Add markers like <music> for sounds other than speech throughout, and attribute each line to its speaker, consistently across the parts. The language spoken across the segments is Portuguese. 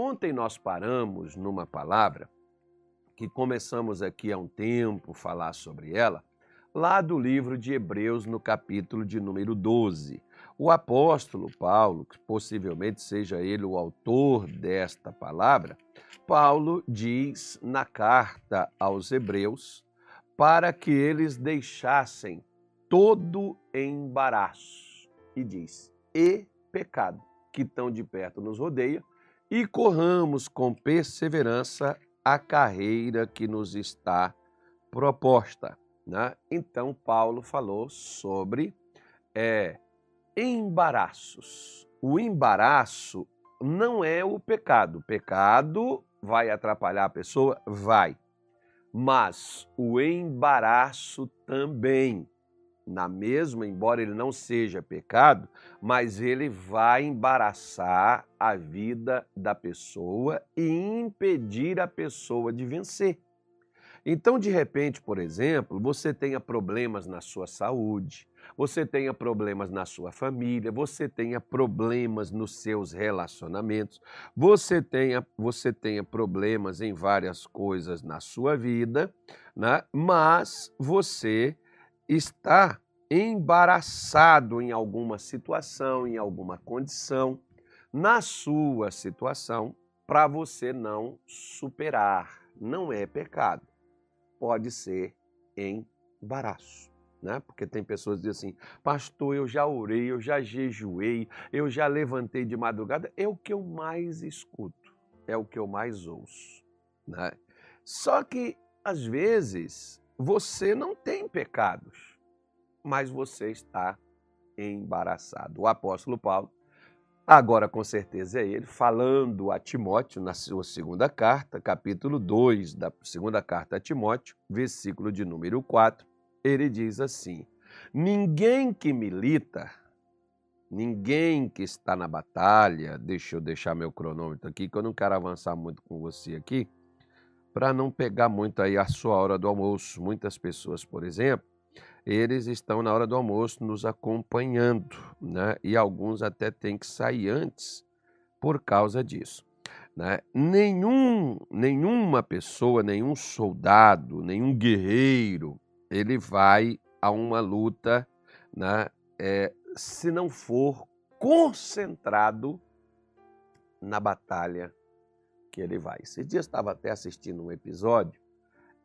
Speaker 1: Ontem nós paramos numa palavra que começamos aqui há um tempo falar sobre ela, lá do livro de Hebreus, no capítulo de número 12. O apóstolo Paulo, que possivelmente seja ele o autor desta palavra, Paulo diz na carta aos Hebreus para que eles deixassem todo embaraço. E diz: e pecado, que tão de perto nos rodeia, e corramos com perseverança a carreira que nos está proposta. Né? Então, Paulo falou sobre é, embaraços. O embaraço não é o pecado. O pecado vai atrapalhar a pessoa? Vai. Mas o embaraço também, na mesma, embora ele não seja pecado, mas ele vai embaraçar a vida da pessoa e impedir a pessoa de vencer. Então, de repente, por exemplo, você tenha problemas na sua saúde, você tenha problemas na sua família, você tenha problemas nos seus relacionamentos, você tenha, você tenha problemas em várias coisas na sua vida, né? mas você está embaraçado em alguma situação, em alguma condição, na sua situação, para você não superar. Não é pecado pode ser embaraço. Né? Porque tem pessoas que dizem assim, pastor, eu já orei, eu já jejuei, eu já levantei de madrugada. É o que eu mais escuto, é o que eu mais ouço. Né? Só que, às vezes, você não tem pecados, mas você está embaraçado. O apóstolo Paulo Agora, com certeza, é ele falando a Timóteo na sua segunda carta, capítulo 2 da segunda carta a Timóteo, versículo de número 4, ele diz assim: Ninguém que milita, ninguém que está na batalha, deixa eu deixar meu cronômetro aqui, que eu não quero avançar muito com você aqui, para não pegar muito aí a sua hora do almoço. Muitas pessoas, por exemplo, eles estão na hora do almoço nos acompanhando, né? E alguns até têm que sair antes por causa disso. Né? Nenhum, nenhuma pessoa, nenhum soldado, nenhum guerreiro, ele vai a uma luta, né? É, se não for concentrado na batalha que ele vai. Esse dia estava até assistindo um episódio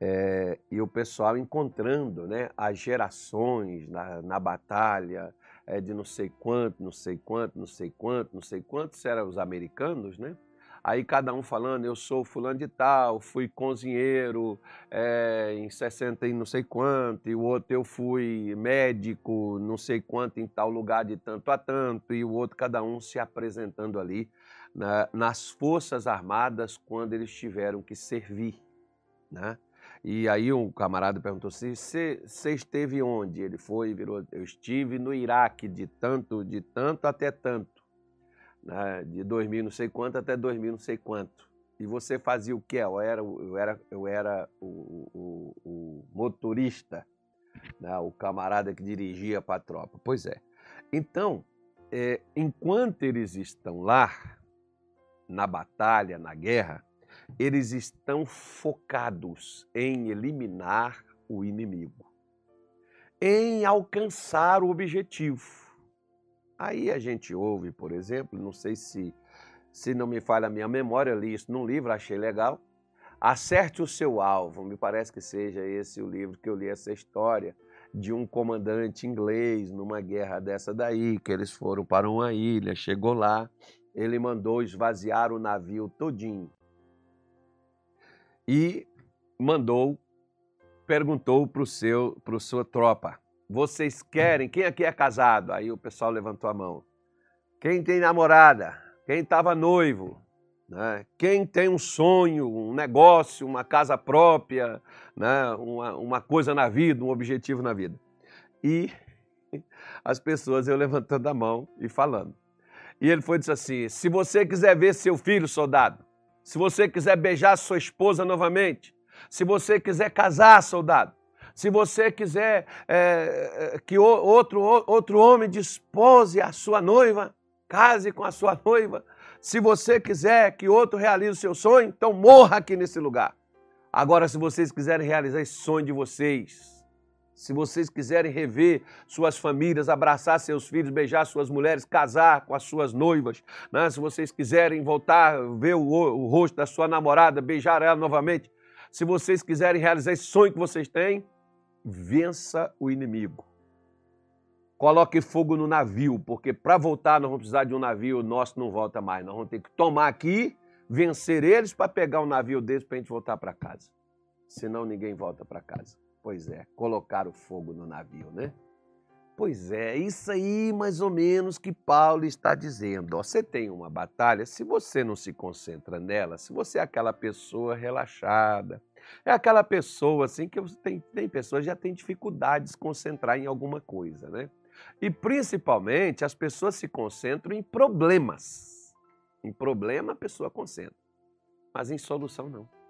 Speaker 1: é, e o pessoal encontrando né, as gerações na, na batalha é, de não sei quanto, não sei quanto, não sei quanto, não sei quantos eram os americanos, né? Aí cada um falando, eu sou fulano de tal, fui cozinheiro é, em 60 e não sei quanto, e o outro eu fui médico, não sei quanto, em tal lugar de tanto a tanto, e o outro, cada um se apresentando ali na, nas Forças Armadas quando eles tiveram que servir, né? E aí um camarada perguntou assim, você esteve onde? Ele foi e virou, eu estive no Iraque de tanto, de tanto até tanto. Né? De 2000 não sei quanto até 2000 não sei quanto. E você fazia o quê? Eu era, eu era, eu era o, o, o motorista, né? o camarada que dirigia para a tropa. Pois é. Então, é, enquanto eles estão lá, na batalha, na guerra, eles estão focados em eliminar o inimigo, em alcançar o objetivo. Aí a gente ouve, por exemplo, não sei se, se não me falha a minha memória, li isso num livro, achei legal. Acerte o seu alvo, me parece que seja esse o livro que eu li essa história de um comandante inglês numa guerra dessa daí, que eles foram para uma ilha, chegou lá, ele mandou esvaziar o navio todinho e mandou, perguntou para seu, para sua tropa: vocês querem? Quem aqui é casado? Aí o pessoal levantou a mão. Quem tem namorada? Quem estava noivo? Né? Quem tem um sonho, um negócio, uma casa própria, né? uma, uma coisa na vida, um objetivo na vida? E <laughs> as pessoas eu levantando a mão e falando. E ele foi disse assim: se você quiser ver seu filho, soldado, se você quiser beijar sua esposa novamente, se você quiser casar, soldado, se você quiser é, que outro, outro homem dispose a sua noiva, case com a sua <laughs> noiva, Se você quiser que outro realize o seu sonho, então morra aqui nesse lugar. Agora, se vocês quiserem realizar esse sonho de vocês, se vocês quiserem rever suas famílias, abraçar seus filhos, beijar suas mulheres, casar com as suas noivas, né? se vocês quiserem voltar, ver o, o rosto da sua namorada, beijar ela novamente, se vocês quiserem realizar esse sonho que vocês têm, vença o inimigo. Coloque fogo no navio, porque para voltar nós vamos precisar de um navio, nosso não volta mais. Nós vamos ter que tomar aqui, vencer eles para pegar o um navio deles para a gente voltar para casa. Senão ninguém volta para casa. Pois é, colocar o fogo no navio, né? Pois é, isso aí mais ou menos que Paulo está dizendo. Você tem uma batalha, se você não se concentra nela, se você é aquela pessoa relaxada, é aquela pessoa assim que tem, tem pessoas que já têm dificuldade de se concentrar em alguma coisa, né? E principalmente as pessoas se concentram em problemas. Em problema a pessoa concentra, mas em solução não.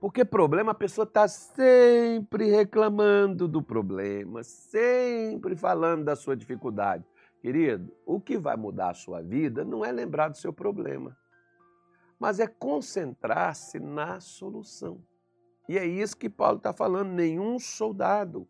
Speaker 1: Porque problema a pessoa está sempre reclamando do problema, sempre falando da sua dificuldade. Querido, o que vai mudar a sua vida não é lembrar do seu problema, mas é concentrar-se na solução. E é isso que Paulo está falando: nenhum soldado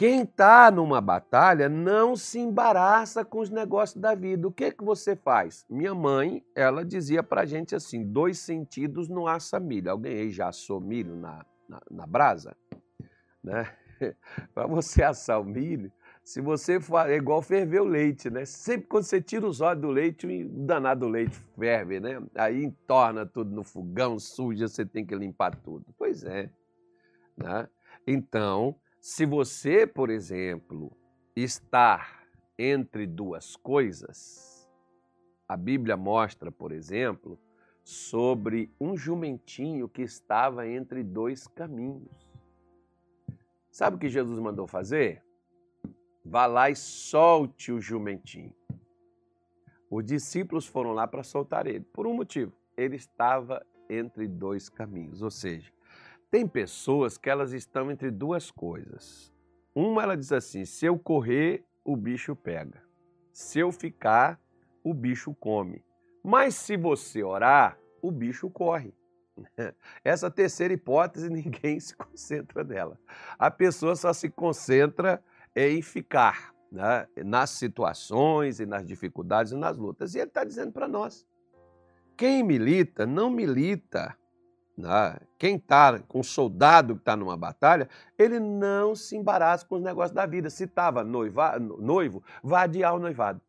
Speaker 1: quem está numa batalha não se embaraça com os negócios da vida. O que que você faz? Minha mãe, ela dizia para gente assim: dois sentidos não assa milho. Alguém aí já assou milho na, na, na brasa? Né? <laughs> para você assar o milho, se você for, é igual ferver o leite, né? Sempre quando você tira os olhos do leite, o danado leite ferve, né? Aí entorna tudo no fogão, suja, você tem que limpar tudo. Pois é. Né? Então, se você, por exemplo, está entre duas coisas, a Bíblia mostra, por exemplo, sobre um jumentinho que estava entre dois caminhos. Sabe o que Jesus mandou fazer? Vá lá e solte o jumentinho. Os discípulos foram lá para soltar ele, por um motivo. Ele estava entre dois caminhos, ou seja, tem pessoas que elas estão entre duas coisas. Uma, ela diz assim: se eu correr, o bicho pega. Se eu ficar, o bicho come. Mas se você orar, o bicho corre. <laughs> Essa terceira hipótese, <laughs> ninguém se concentra nela. A pessoa só se concentra em ficar né? nas situações e nas dificuldades e nas lutas. E ele está dizendo para nós: quem milita, não milita? Quem está com um soldado que está numa batalha, ele não se embaraça com os negócios da vida. Se estava noivo, vai adiar o noivado.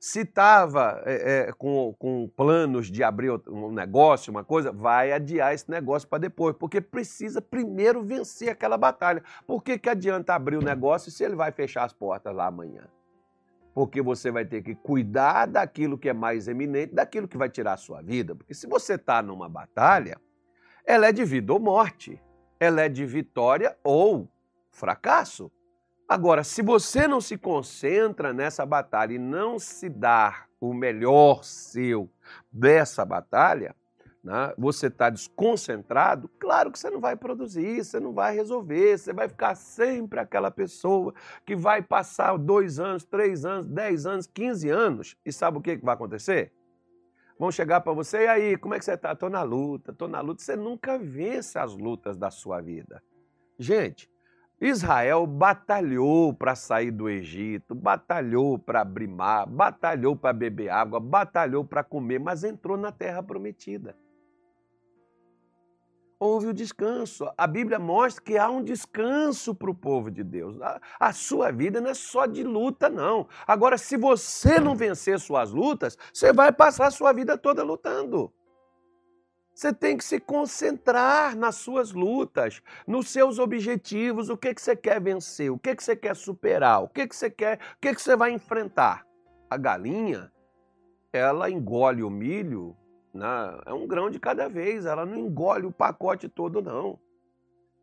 Speaker 1: Se estava é, é, com, com planos de abrir um negócio, uma coisa, vai adiar esse negócio para depois, porque precisa primeiro vencer aquela batalha. Por que, que adianta abrir o negócio se ele vai fechar as portas lá amanhã? Porque você vai ter que cuidar daquilo que é mais eminente, daquilo que vai tirar a sua vida. Porque se você está numa batalha, ela é de vida ou morte. Ela é de vitória ou fracasso. Agora, se você não se concentra nessa batalha e não se dá o melhor seu dessa batalha, né, você está desconcentrado, claro que você não vai produzir, você não vai resolver, você vai ficar sempre aquela pessoa que vai passar dois anos, três anos, dez anos, quinze anos, e sabe o que vai acontecer? Vão chegar para você, e aí, como é que você está? Estou na luta, estou na luta. Você nunca vence as lutas da sua vida. Gente, Israel batalhou para sair do Egito, batalhou para abrir mar, batalhou para beber água, batalhou para comer, mas entrou na terra prometida houve o descanso. A Bíblia mostra que há um descanso para o povo de Deus. A, sua vida não é só de luta, não. Agora, se você não vencer suas lutas, você vai passar a sua vida toda lutando. Você tem que se concentrar nas suas lutas, nos seus objetivos, o que, que você quer vencer, o que, que você quer superar, o que, que você quer, o que, que você vai enfrentar. A galinha, ela engole o milho né? É um grão de cada vez, ela não engole o pacote todo, não.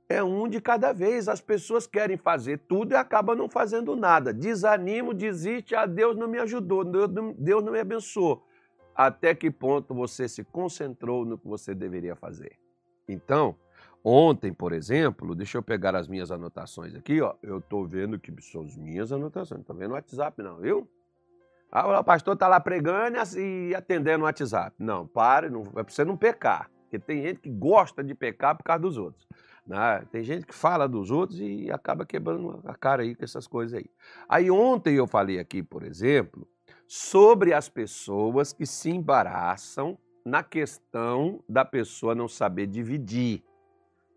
Speaker 1: É um de cada vez. As pessoas querem fazer tudo e acabam não fazendo nada. Desanimo, desiste, ah, Deus não me ajudou, Deus não me abençoou. Até que ponto você se concentrou no que você deveria fazer? Então, ontem, por exemplo, deixa eu pegar as minhas anotações aqui, ó. Eu estou vendo que são as minhas anotações, não estou vendo o WhatsApp, não, viu? Ah, o pastor está lá pregando e atendendo no WhatsApp. Não, pare, não, é para você não pecar. Porque tem gente que gosta de pecar por causa dos outros. Né? Tem gente que fala dos outros e acaba quebrando a cara aí com essas coisas aí. Aí ontem eu falei aqui, por exemplo, sobre as pessoas que se embaraçam na questão da pessoa não saber dividir.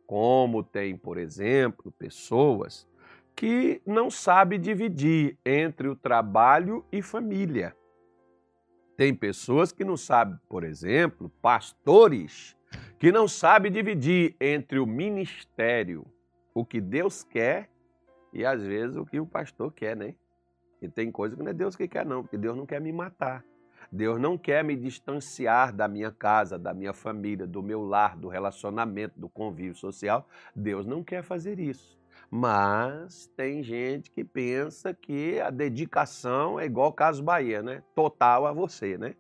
Speaker 1: Como tem, por exemplo, pessoas que não sabem dividir entre o trabalho e família. Tem pessoas que não sabem, por exemplo, pastores, que não sabem dividir entre o ministério, o que Deus quer e às vezes o que o pastor quer, né? E tem coisa que não é Deus que quer, não, porque Deus não quer me matar. Deus não quer me distanciar da minha casa, da minha família, do meu lar, do relacionamento, do convívio social. Deus não quer fazer isso. Mas tem gente que pensa que a dedicação é igual caso Bahia, né? Total a você, né?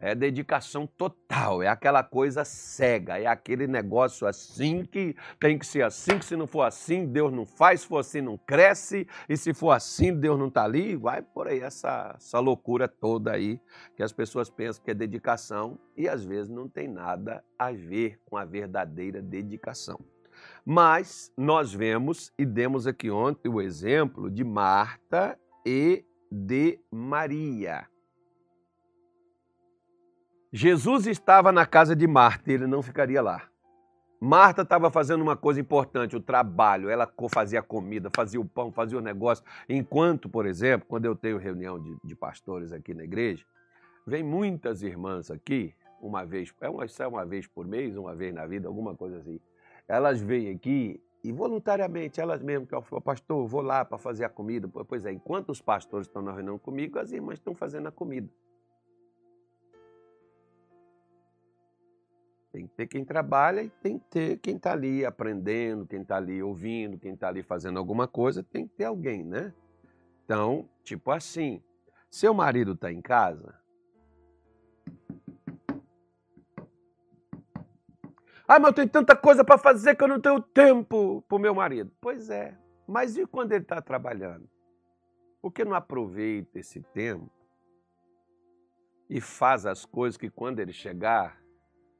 Speaker 1: É dedicação total, é aquela coisa cega, é aquele negócio assim que tem que ser assim, que se não for assim, Deus não faz, se for assim, não cresce, e se for assim, Deus não está ali, vai por aí essa, essa loucura toda aí, que as pessoas pensam que é dedicação e às vezes não tem nada a ver com a verdadeira dedicação. Mas nós vemos e demos aqui ontem o exemplo de Marta e de Maria. Jesus estava na casa de Marta e ele não ficaria lá. Marta estava fazendo uma coisa importante, o trabalho. Ela fazia comida, fazia o pão, fazia o negócio. Enquanto, por exemplo, quando eu tenho reunião de, de pastores aqui na igreja, vem muitas irmãs aqui, uma vez, é uma, é uma vez por mês, uma vez na vida, alguma coisa assim. Elas vêm aqui e voluntariamente, elas mesmas, que eu pastor, vou lá para fazer a comida. Pois é, enquanto os pastores estão na reunião comigo, as irmãs estão fazendo a comida. Tem que ter quem trabalha e tem que ter quem está ali aprendendo, quem está ali ouvindo, quem está ali fazendo alguma coisa, tem que ter alguém, né? Então, tipo assim, seu marido está em casa. Ah, mas eu tenho tanta coisa para fazer que eu não tenho tempo para o meu marido. Pois é, mas e quando ele está trabalhando? Por que não aproveita esse tempo e faz as coisas que quando ele chegar,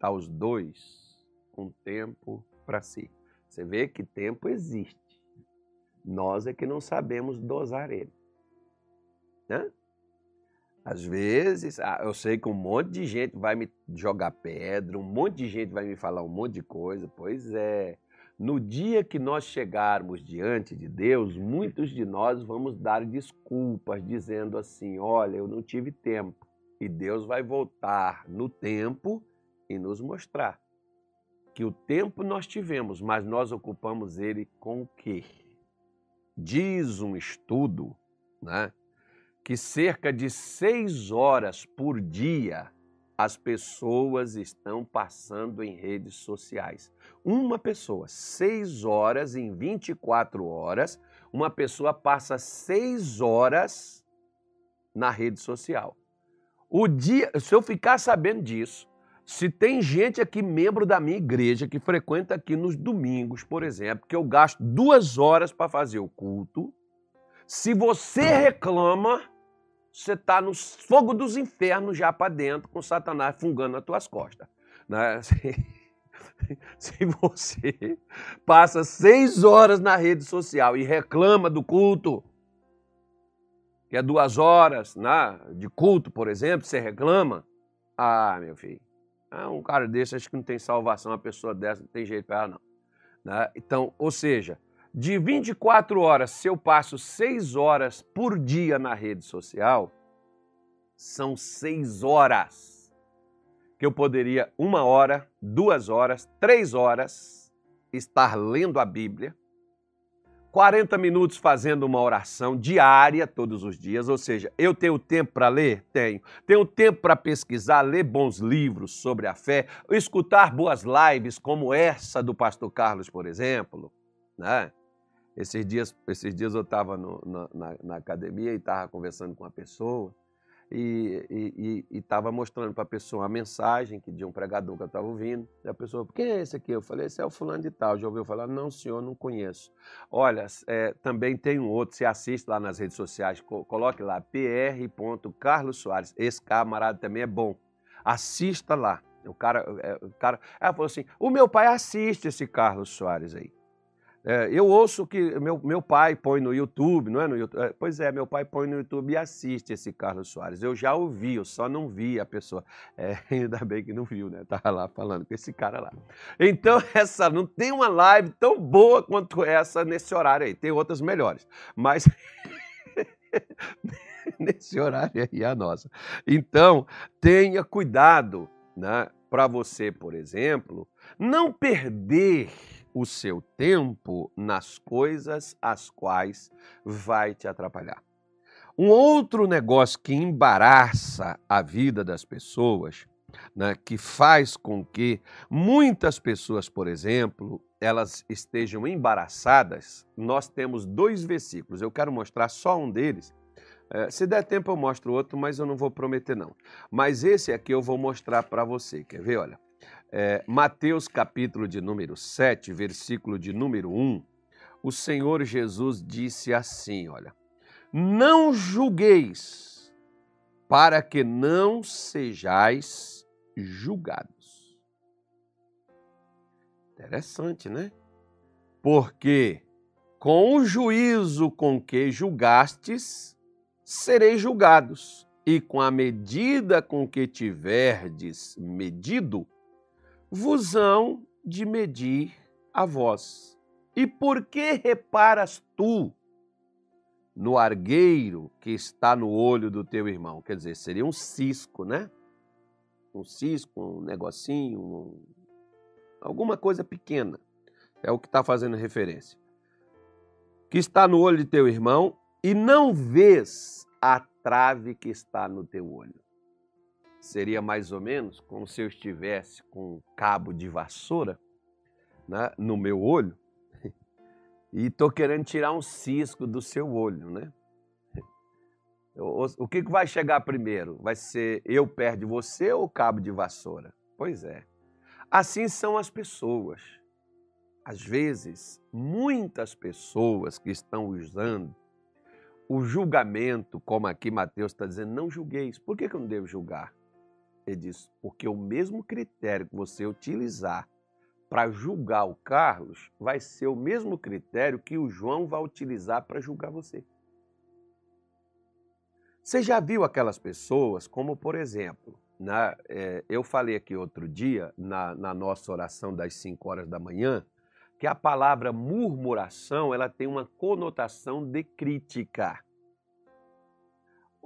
Speaker 1: Tá os dois com tempo para si. Você vê que tempo existe. Nós é que não sabemos dosar ele. Né? Às vezes, ah, eu sei que um monte de gente vai me jogar pedra, um monte de gente vai me falar um monte de coisa. Pois é. No dia que nós chegarmos diante de Deus, muitos de nós vamos dar desculpas, dizendo assim: olha, eu não tive tempo. E Deus vai voltar no tempo e nos mostrar que o tempo nós tivemos, mas nós ocupamos ele com o quê? Diz um estudo né, que cerca de seis horas por dia as pessoas estão passando em redes sociais. Uma pessoa, seis horas em 24 horas, uma pessoa passa seis horas na rede social. O dia, se eu ficar sabendo disso, se tem gente aqui, membro da minha igreja, que frequenta aqui nos domingos, por exemplo, que eu gasto duas horas para fazer o culto, se você reclama, você está no fogo dos infernos já para dentro, com Satanás fungando nas tuas costas. Né? <laughs> Se você passa seis horas na rede social e reclama do culto, que é duas horas né, de culto, por exemplo, você reclama, ah, meu filho, ah, um cara desse acho que não tem salvação, uma pessoa dessa não tem jeito para ela, não. Né? Então, ou seja, de 24 horas, se eu passo 6 horas por dia na rede social, são 6 horas que eu poderia, uma hora, duas horas, três horas, estar lendo a Bíblia, 40 minutos fazendo uma oração diária todos os dias, ou seja, eu tenho tempo para ler? Tenho. Tenho tempo para pesquisar, ler bons livros sobre a fé, escutar boas lives como essa do pastor Carlos, por exemplo. Né? Esses, dias, esses dias eu estava na, na, na academia e estava conversando com uma pessoa e estava mostrando para a pessoa a mensagem que de um pregador que eu estava ouvindo. E a pessoa, quem é esse aqui? Eu falei, esse é o fulano de tal. Já ouviu falar? Não, senhor, não conheço. Olha, é, também tem um outro, você assiste lá nas redes sociais, coloque lá, pr. Carlos Soares. Esse camarada também é bom. Assista lá. O cara, é, o cara, ela falou assim: o meu pai assiste esse Carlos Soares aí. É, eu ouço que meu, meu pai põe no YouTube, não é no YouTube? É, pois é, meu pai põe no YouTube e assiste esse Carlos Soares. Eu já ouvi, eu só não vi a pessoa. <laughs> É, ainda bem que não viu, né? Tava lá falando com esse cara lá. Então, <laughs> essa não tem uma live tão boa quanto essa nesse horário aí. Tem outras melhores, mas <laughs> nesse horário aí é a nossa. Então, tenha cuidado, né? Para você, por exemplo, não perder o seu tempo nas coisas as quais vai te atrapalhar. Um outro negócio que embaraça a vida das pessoas, né, que faz com que muitas pessoas, por exemplo, elas estejam embaraçadas, nós temos dois versículos. Eu quero mostrar só um deles. É, se der tempo, eu mostro outro, mas eu não vou prometer, não. Mas esse aqui eu vou mostrar para você. Quer ver? Olha. É, Mateus capítulo de número 7, versículo de número 1, o Senhor Jesus disse assim: olha, não julgueis, para que não sejais julgados. Interessante, né? Porque com o juízo com que julgastes, sereis julgados, e com a medida com que tiverdes medido, vos hão de medir a vós. E por que reparas tu no argueiro que está no olho do teu irmão? Quer dizer, seria um cisco, né? Um cisco, um negocinho, um... alguma coisa pequena. É o que está fazendo referência. Que está no olho de teu irmão e não vês a trave que está no teu olho seria mais ou menos como se eu estivesse com um cabo de vassoura né, no meu olho <laughs> e estou querendo tirar um cisco do seu olho, né? O, que, vai chegar primeiro? Vai ser eu perto de você ou cabo de vassoura? Pois é. Assim são as pessoas. Às vezes, muitas pessoas que estão usando o julgamento, como aqui Mateus está dizendo, não julgueis. Por que eu não devo julgar? Ele diz, porque o mesmo critério que você utilizar para julgar o Carlos vai ser o mesmo critério que o João vai utilizar para julgar você. Você já viu aquelas pessoas, como por exemplo, na, é, eu falei aqui outro dia, na, na nossa oração das 5 horas da manhã, que a palavra murmuração ela tem uma conotação de crítica.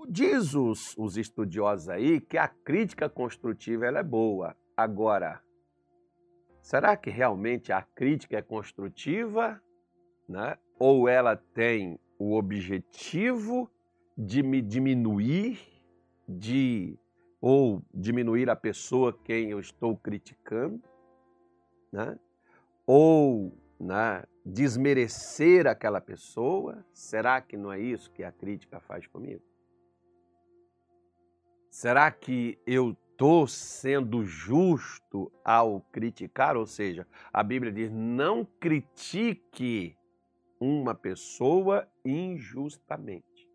Speaker 1: Diz os, os estudiosos aí que a crítica construtiva ela é boa. Agora, será que realmente a crítica é construtiva? Né? Ou ela tem o objetivo de me diminuir, de ou diminuir a pessoa quem eu estou criticando, né? ou né, desmerecer aquela pessoa? Será que não é isso que a crítica faz comigo? Será que eu estou sendo justo ao criticar? Ou seja, a Bíblia diz: não critique uma pessoa injustamente.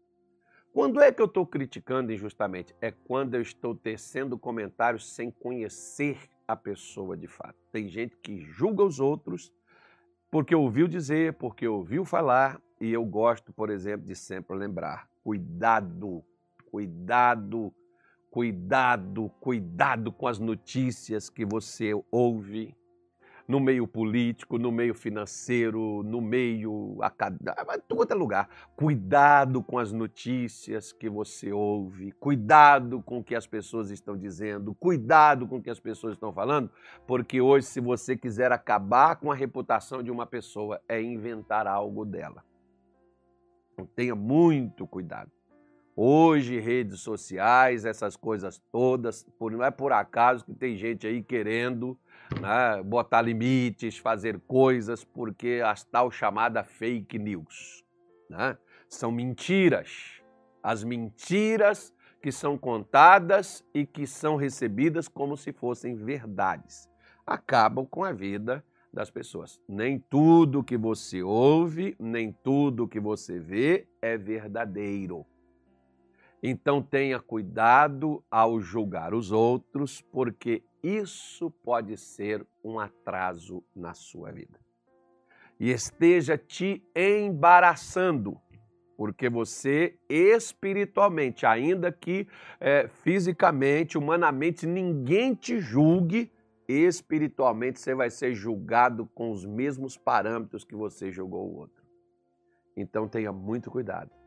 Speaker 1: Quando é que eu estou criticando injustamente? É quando eu estou tecendo comentários sem conhecer a pessoa de fato. Tem gente que julga os outros porque ouviu dizer, porque ouviu falar, e eu gosto, por exemplo, de sempre lembrar: cuidado, cuidado Cuidado, cuidado com as notícias que você ouve no meio político, no meio financeiro, no meio acadêmico, em todo é lugar. Cuidado com as notícias que você ouve, cuidado com o que as pessoas estão dizendo, cuidado com o que as pessoas estão falando, porque hoje, se você quiser acabar com a reputação de uma pessoa, é inventar algo dela. Então, tenha muito cuidado. Hoje, redes sociais, essas coisas todas, não é por acaso que tem gente aí querendo né, botar limites, fazer coisas, porque as tal chamada fake news. Né? São mentiras. As mentiras que são contadas e que são recebidas como se fossem verdades. Acabam com a vida das pessoas. Nem tudo que você ouve, nem tudo que você vê é verdadeiro. Então tenha cuidado ao julgar os outros, porque isso pode ser um atraso na sua vida. E esteja te embaraçando, porque você espiritualmente, ainda que é, fisicamente, humanamente, ninguém te julgue, espiritualmente você vai ser julgado com os mesmos parâmetros que você julgou o outro. Então tenha muito cuidado.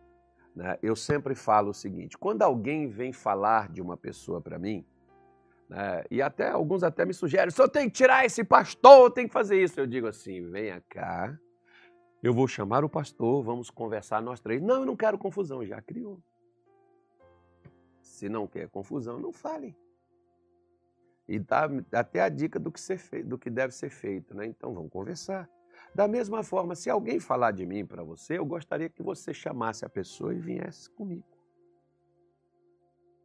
Speaker 1: Né? Eu sempre falo o seguinte: quando alguém vem falar de uma pessoa para mim, né, e até alguns até me sugerem, só tem que tirar esse pastor, tem que fazer isso. Eu digo assim: venha cá, eu vou chamar o pastor, vamos conversar nós três. Não, eu não quero confusão, já criou. Se não quer confusão, não fale. E dá até a dica do que, ser do que deve ser feito, né? Então vamos conversar. Da mesma forma, se alguém falar de mim para você, eu gostaria que você chamasse a pessoa e viesse comigo.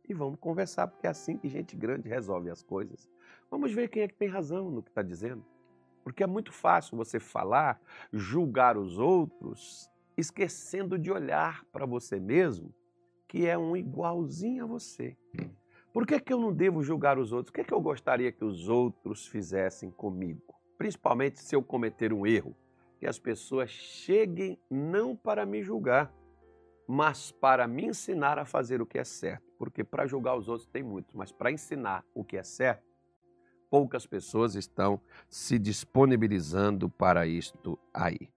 Speaker 1: E vamos conversar, porque é assim que gente grande resolve as coisas. Vamos ver quem é que tem razão no que está dizendo. Porque é muito fácil você falar, julgar os outros, esquecendo de olhar para você mesmo, que é um igualzinho a você. Por que, que eu não devo julgar os outros? O que, é que eu gostaria que os outros fizessem comigo? Principalmente se eu cometer um erro que as pessoas cheguem não para me julgar, mas para me ensinar a fazer o que é certo. Porque para julgar os outros tem muitos, mas para ensinar o que é certo, poucas pessoas estão se disponibilizando para isto aí.